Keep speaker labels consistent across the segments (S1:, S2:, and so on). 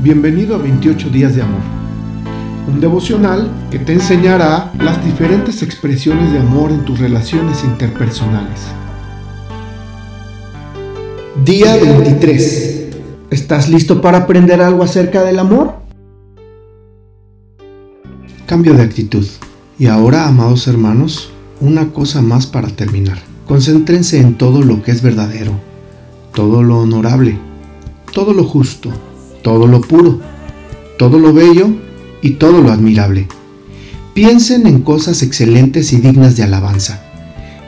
S1: Bienvenido a 28 días de amor. Un devocional que te enseñará las diferentes expresiones de amor en tus relaciones interpersonales. Día 23. ¿Estás listo para aprender algo acerca del amor? Cambio de actitud. Y ahora, amados hermanos, una cosa más para terminar. Concéntrense en todo lo que es verdadero, todo lo honorable, todo lo justo, todo lo puro, todo lo bello y todo lo admirable. Piensen en cosas excelentes y dignas de alabanza.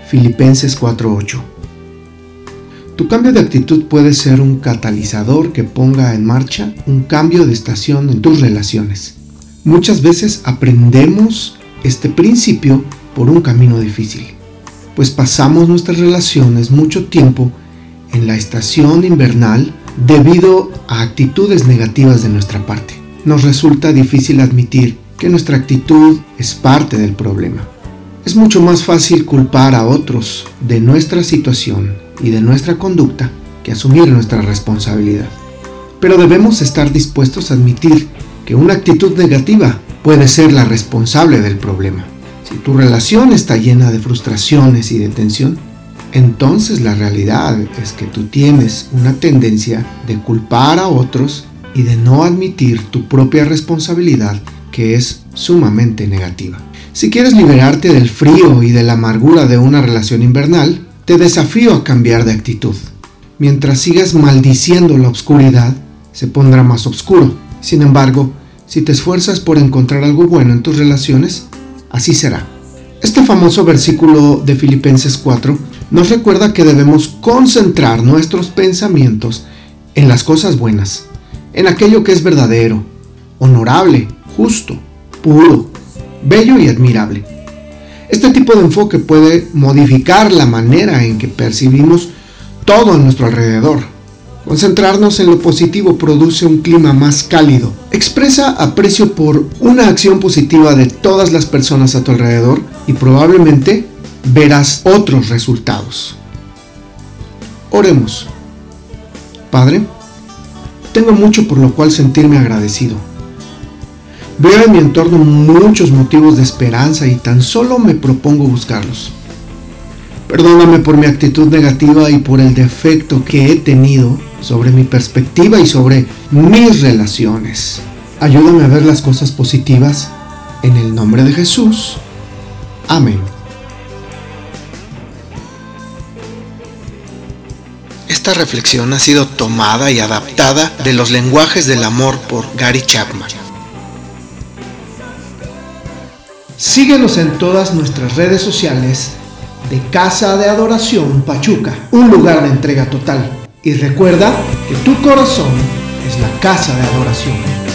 S1: Filipenses 4:8 Tu cambio de actitud puede ser un catalizador que ponga en marcha un cambio de estación en tus relaciones. Muchas veces aprendemos este principio por un camino difícil pues pasamos nuestras relaciones mucho tiempo en la estación invernal debido a actitudes negativas de nuestra parte. Nos resulta difícil admitir que nuestra actitud es parte del problema. Es mucho más fácil culpar a otros de nuestra situación y de nuestra conducta que asumir nuestra responsabilidad. Pero debemos estar dispuestos a admitir que una actitud negativa puede ser la responsable del problema. Si tu relación está llena de frustraciones y de tensión, entonces la realidad es que tú tienes una tendencia de culpar a otros y de no admitir tu propia responsabilidad que es sumamente negativa. Si quieres liberarte del frío y de la amargura de una relación invernal, te desafío a cambiar de actitud. Mientras sigas maldiciendo la oscuridad, se pondrá más oscuro. Sin embargo, si te esfuerzas por encontrar algo bueno en tus relaciones, así será. Este famoso versículo de Filipenses 4 nos recuerda que debemos concentrar nuestros pensamientos en las cosas buenas, en aquello que es verdadero, honorable, justo, puro, bello y admirable. Este tipo de enfoque puede modificar la manera en que percibimos todo a nuestro alrededor Concentrarnos en lo positivo produce un clima más cálido. Expresa aprecio por una acción positiva de todas las personas a tu alrededor y probablemente verás otros resultados. Oremos. Padre, tengo mucho por lo cual sentirme agradecido. Veo en mi entorno muchos motivos de esperanza y tan solo me propongo buscarlos. Perdóname por mi actitud negativa y por el defecto que he tenido sobre mi perspectiva y sobre mis relaciones. Ayúdame a ver las cosas positivas en el nombre de Jesús. Amén. Esta reflexión ha sido tomada y adaptada de los lenguajes del amor por Gary Chapman. Síguenos en todas nuestras redes sociales de Casa de Adoración Pachuca, un lugar de entrega total. Y recuerda que tu corazón es la casa de adoración.